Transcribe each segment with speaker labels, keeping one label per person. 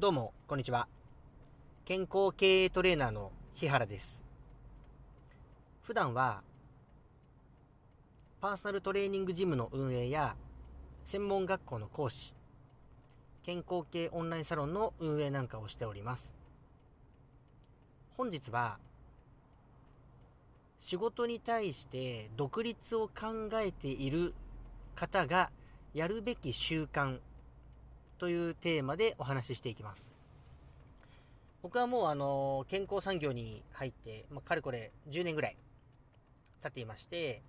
Speaker 1: どうも、こんにちは。健康経営トレーナーの日原です。普段は、パーソナルトレーニングジムの運営や、専門学校の講師、健康系オンラインサロンの運営なんかをしております。本日は、仕事に対して独立を考えている方がやるべき習慣というテーマでお話ししていきます。僕はもうあの、健康産業に入って、まあ、かれこれ10年ぐらい経っていまして、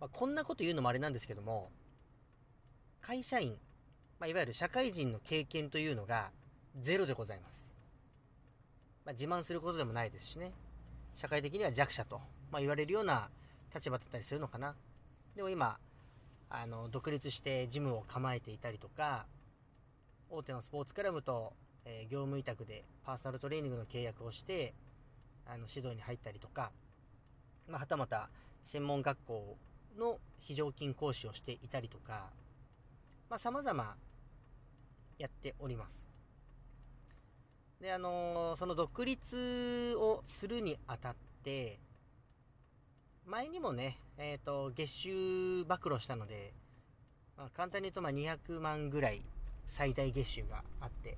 Speaker 1: まあ、こんなこと言うのもあれなんですけども、会社員、まあ、いわゆる社会人の経験というのがゼロでございます。まあ、自慢することでもないですしね。社会的には弱者と、まあ、言われるような立場だったりするのかな。でも今、あの、独立してジムを構えていたりとか、大手のスポーツクラブと、え業務委託でパーソナルトレーニングの契約をして、あの、指導に入ったりとか、まあ、はたまた専門学校の非常勤講師をしていたりとか、まあ、様々やっております。で、あのーその独立をするにあたって、前にもね、えっ、と、月収暴露したので、まあ、簡単に言うとま200万ぐらい最大月収があって、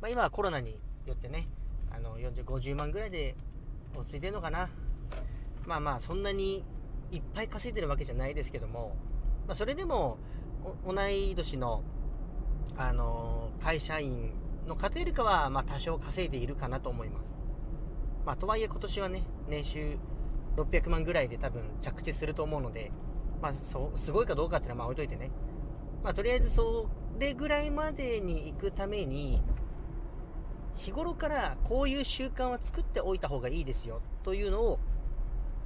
Speaker 1: まあ、今はコロナによってね、あの40、50万ぐらいで落ち着いてるのかな。まあまあ、そんなにいっぱい稼いでるわけじゃないですけども、まあ、それでも、同い年の、あの会社員の方よりかは、まあ多少稼いでいるかなと思います。まあ、とはいえ今年はね、年収600万ぐらいで多分着地すると思うので、まあ、そ、すごいかどうかっていうのはまあ置いといてね。まあ、とりあえずそれぐらいまでに行くために、日頃からこういう習慣は作っておいた方がいいですよというのを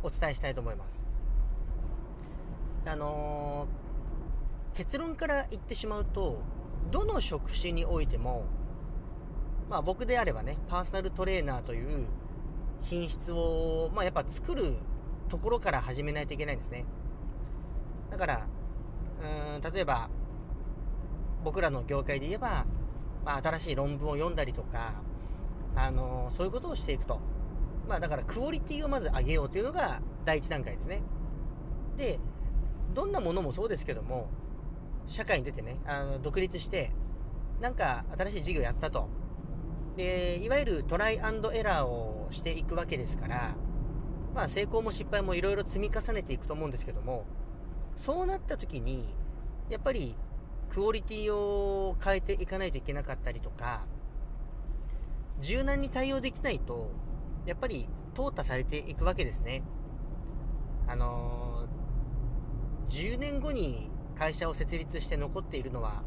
Speaker 1: お伝えしたいと思います。あのー結論から言ってしまうと、どの職種においても、まあ僕であればね、パーソナルトレーナーという品質を、まあやっぱ作るところから始めないといけないんですね。だから、うん、例えば、僕らの業界で言えば、まあ新しい論文を読んだりとか、あのそういうことをしていくと。まあだからクオリティをまず上げようというのが第一段階ですね。で、どんなものもそうですけども、社会に出てね、あの独立して、なんか新しい事業やったと。で、いわゆるトライアンドエラーをしていくわけですから、まあ成功も失敗もいろいろ積み重ねていくと思うんですけども、そうなった時に、やっぱりクオリティを変えていかないといけなかったりとか、柔軟に対応できないと、やっぱり淘汰されていくわけですね。あのー10年後に会社を設立して残っているのは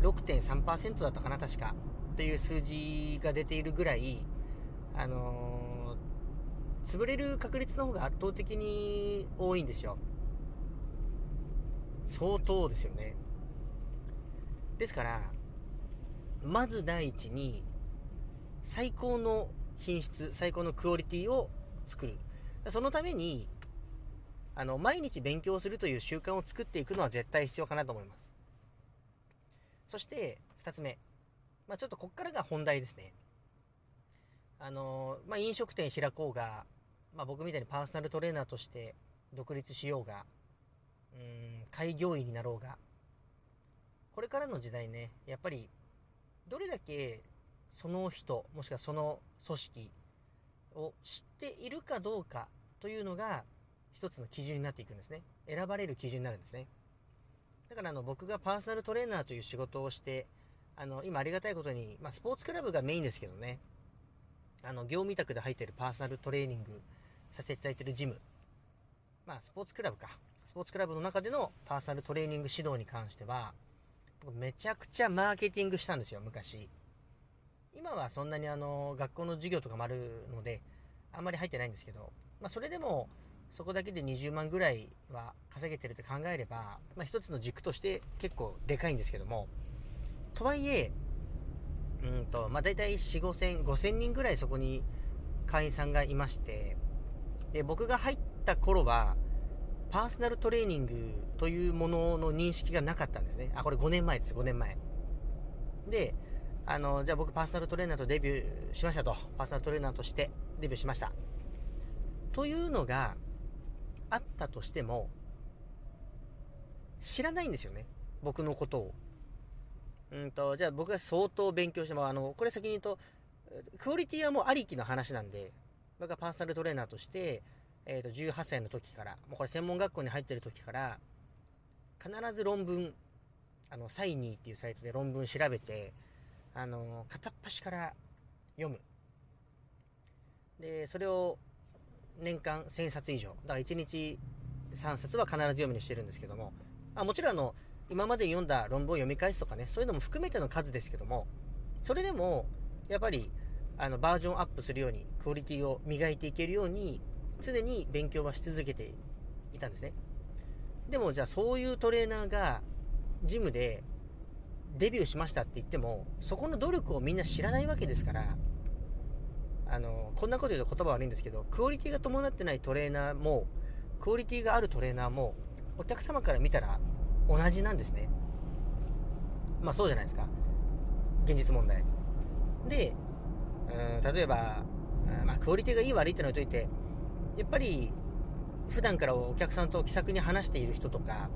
Speaker 1: 6.3%だったかな、確か。という数字が出ているぐらい、あのー潰れる確率の方が圧倒的に多いんですよ。相当ですよね。ですから、まず第一に、最高の品質、最高のクオリティを作る。そのために、あの、毎日勉強するという習慣を作っていくのは絶対必要かなと思います。そして、二つ目。まあちょっとこっからが本題ですね。あの、まあ飲食店開こうが、まあ僕みたいにパーソナルトレーナーとして独立しようが、うん、開業医になろうが、これからの時代ね、やっぱり、どれだけその人、もしくはその組織を知っているかどうかというのが、一つの基準になっていくんですね。選ばれる基準になるんですね。だからあの僕がパーソナルトレーナーという仕事をして、あの今ありがたいことに、まあ、スポーツクラブがメインですけどね、あの業務委託で入っているパーソナルトレーニングさせていただいているジム、まあスポーツクラブか、スポーツクラブの中でのパーソナルトレーニング指導に関しては、めちゃくちゃマーケティングしたんですよ、昔。今はそんなにあの学校の授業とかもあるので、あんまり入ってないんですけど、まあそれでも、そこだけで20万ぐらいは稼げてるって考えれば、まあ一つの軸として結構でかいんですけども、とはいえ、うんと、まあ大体4、5千、5千人ぐらいそこに会員さんがいまして、で、僕が入った頃は、パーソナルトレーニングというものの認識がなかったんですね。あ、これ5年前です、5年前。で、あの、じゃあ僕パーソナルトレーナーとデビューしましたと。パーソナルトレーナーとしてデビューしました。というのがあったとしても、知らないんですよね。僕のことを。うんと、じゃあ僕が相当勉強しても、あの、これ先に言うと、クオリティはもうありきの話なんで、僕がパーソナルトレーナーとして、えっ、ー、と、18歳の時から、もうこれ専門学校に入ってる時から、必ず論文、あの、サイニーっていうサイトで論文調べて、あの、片っ端から読む。で、それを年間1000冊以上。だから1日3冊は必ず読むにしてるんですけども、あもちろんあの、今まで読んだ論文を読み返すとかね、そういうのも含めての数ですけども、それでも、やっぱり、あの、バージョンアップするように、クオリティを磨いていけるように、常に勉強はし続けていたんですね。でも、じゃあそういうトレーナーが、ジムでデビューしましたって言っても、そこの努力をみんな知らないわけですから、あの、こんなこと言うと言葉悪いんですけど、クオリティが伴ってないトレーナーも、クオリティがあるトレーナーも、お客様から見たら同じなんですね。まあそうじゃないですか。現実問題。で、うん、例えば、まあ、クオリティがいい悪いってのを置いといて、やっぱり、普段からお客さんと気さくに話している人とか、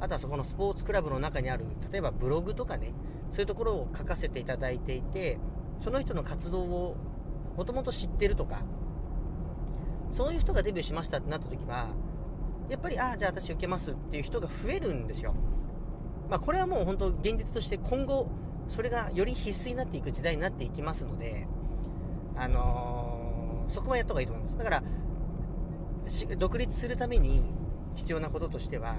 Speaker 1: あとはそこのスポーツクラブの中にある、例えばブログとかね、そういうところを書かせていただいていて、その人の活動をもともと知ってるとか、そういう人がデビューしましたってなった時は、やっぱり、ああ、じゃあ私受けますっていう人が増えるんですよ。まあ、これはもう本当現実として今後、それがより必須になっていく時代になっていきますので、あのー、そこはやった方がいいと思います。だから、独立するために必要なこととしては、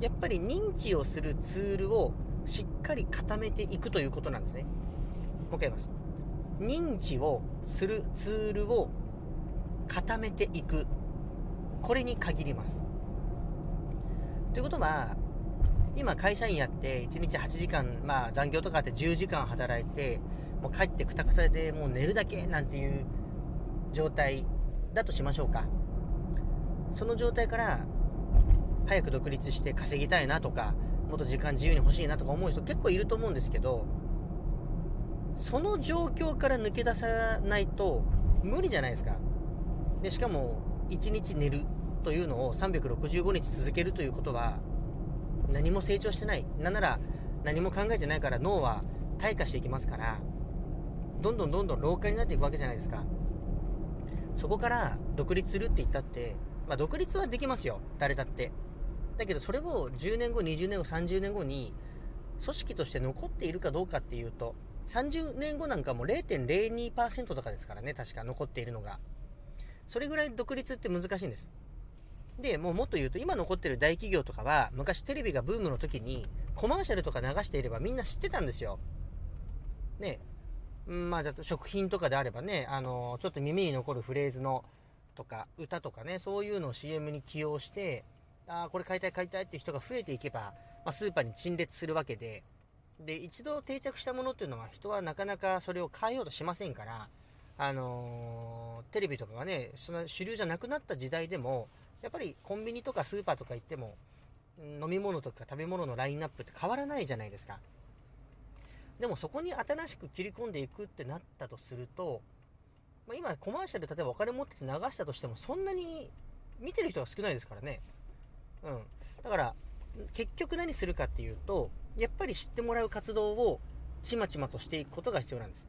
Speaker 1: やっぱり認知をするツールをしっかり固めていくということなんですね。もう一回言います。認知をするツールを固めていく。これに限ります。ということは、今会社員やって1日8時間、まあ残業とかあって10時間働いて、もう帰ってくたくたでもう寝るだけなんていう状態だとしましょうか。その状態から早く独立して稼ぎたいなとか、もっと時間自由に欲しいなとか思う人結構いると思うんですけど、その状況から抜け出さないと無理じゃないですか。で、しかも1日寝る。というのを365日続けるということは何も成長してないなんなら何も考えてないから脳は退化していきますからどんどんどんどん老化になっていくわけじゃないですかそこから独立するって言ったって、まあ、独立はできますよ誰だってだけどそれを10年後20年後30年後に組織として残っているかどうかっていうと30年後なんかも0.02%とかですからね確か残っているのがそれぐらい独立って難しいんですで、もうもっと言うと、今残ってる大企業とかは、昔テレビがブームの時に、コマーシャルとか流していればみんな知ってたんですよ。ね。まあ、じゃ食品とかであればね、あの、ちょっと耳に残るフレーズの、とか、歌とかね、そういうのを CM に起用して、ああ、これ買いたい買いたいっていう人が増えていけば、まあ、スーパーに陳列するわけで、で、一度定着したものっていうのは人はなかなかそれを変えようとしませんから、あのー、テレビとかがね、その主流じゃなくなった時代でも、やっぱりコンビニとかスーパーとか行っても、飲み物とか食べ物のラインナップって変わらないじゃないですか。でもそこに新しく切り込んでいくってなったとすると、まあ、今コマーシャル例えばお金持ってて流したとしてもそんなに見てる人が少ないですからね。うん。だから結局何するかっていうと、やっぱり知ってもらう活動をちまちまとしていくことが必要なんです。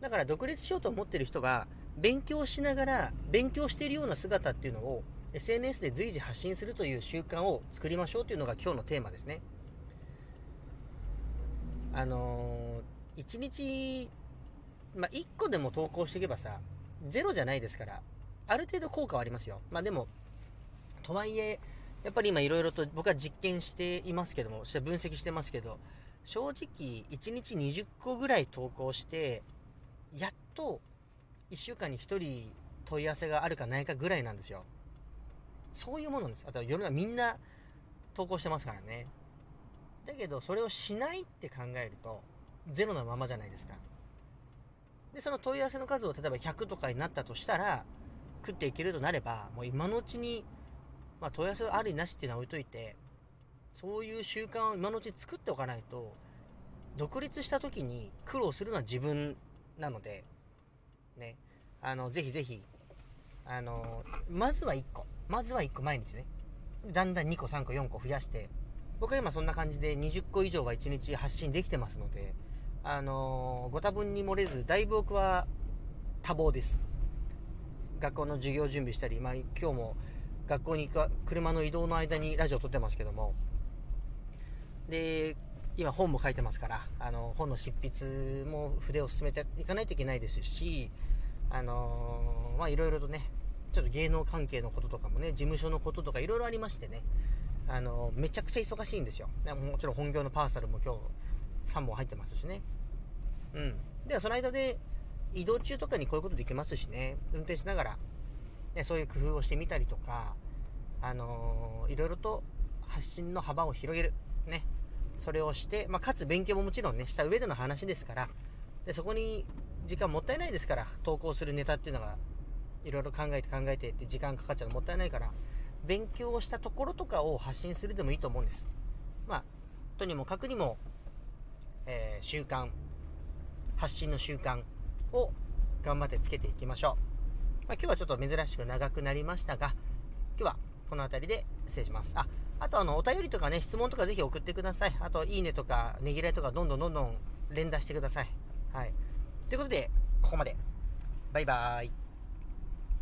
Speaker 1: だから独立しようと思ってる人は勉強しながら勉強しているような姿っていうのを SNS で随時発信するという習慣を作りましょうというのが今日のテーマですね。あのー、1日、まあ、1個でも投稿していけばさ、ゼロじゃないですから、ある程度効果はありますよ。まあでも、とはいえ、やっぱり今いろいろと僕は実験していますけども、そして分析してますけど、正直1日20個ぐらい投稿して、やっと1週間に1人問い合わせがあるかないかぐらいなんですよ。そういうものです。あとは世の中みんな投稿してますからね。だけど、それをしないって考えると、ゼロのままじゃないですか。その問い合わせの数を例えば100とかになったとしたら、食っていけるとなれば、もう今のうちに、まあ、問い合わせありなしっていうのは置いといて、そういう習慣を今のうちに作っておかないと、独立した時に苦労するのは自分なので、ね、あの、ぜひぜひ、あの、まずは1個、まずは1個毎日ね、だんだん2個、3個、4個増やして、僕は今そんな感じで20個以上は1日発信できてますので、あのご多分に漏れず、だいぶ僕は多忙です。学校の授業準備したり、まあ、今日も学校に行く車の移動の間にラジオ撮ってますけども、で、今本も書いてますから、あの、本の執筆も筆を進めていかないといけないですし、あの、まあいろいろとね、ちょっと芸能関係のこととかもね、事務所のこととかいろいろありましてね、あの、めちゃくちゃ忙しいんですよ。もちろん本業のパーサルも今日3本入ってますしね。うん。ではその間で移動中とかにこういうことできますしね、運転しながら、ね、そういう工夫をしてみたりとか、あのー、いろいろと発信の幅を広げる。ね。それをして、まあ、かつ勉強ももちろんね、した上での話ですから、でそこに時間もったいないですから、投稿するネタっていうのが、いろいろ考えて考えてって時間かかっちゃうのもったいないから、勉強をしたところとかを発信するでもいいと思うんです。まあ、とにもかくにも、習慣、発信の習慣を頑張ってつけていきましょう。まあ、今日はちょっと珍しく長くなりましたが、今日はこの辺りで失礼します。あ、あとあの、お便りとかね、質問とかぜひ送ってください。あと、いいねとか、ねぎらいとか、どんどんどんどん連打してください。はい。ということで、ここまで。バイバーイ。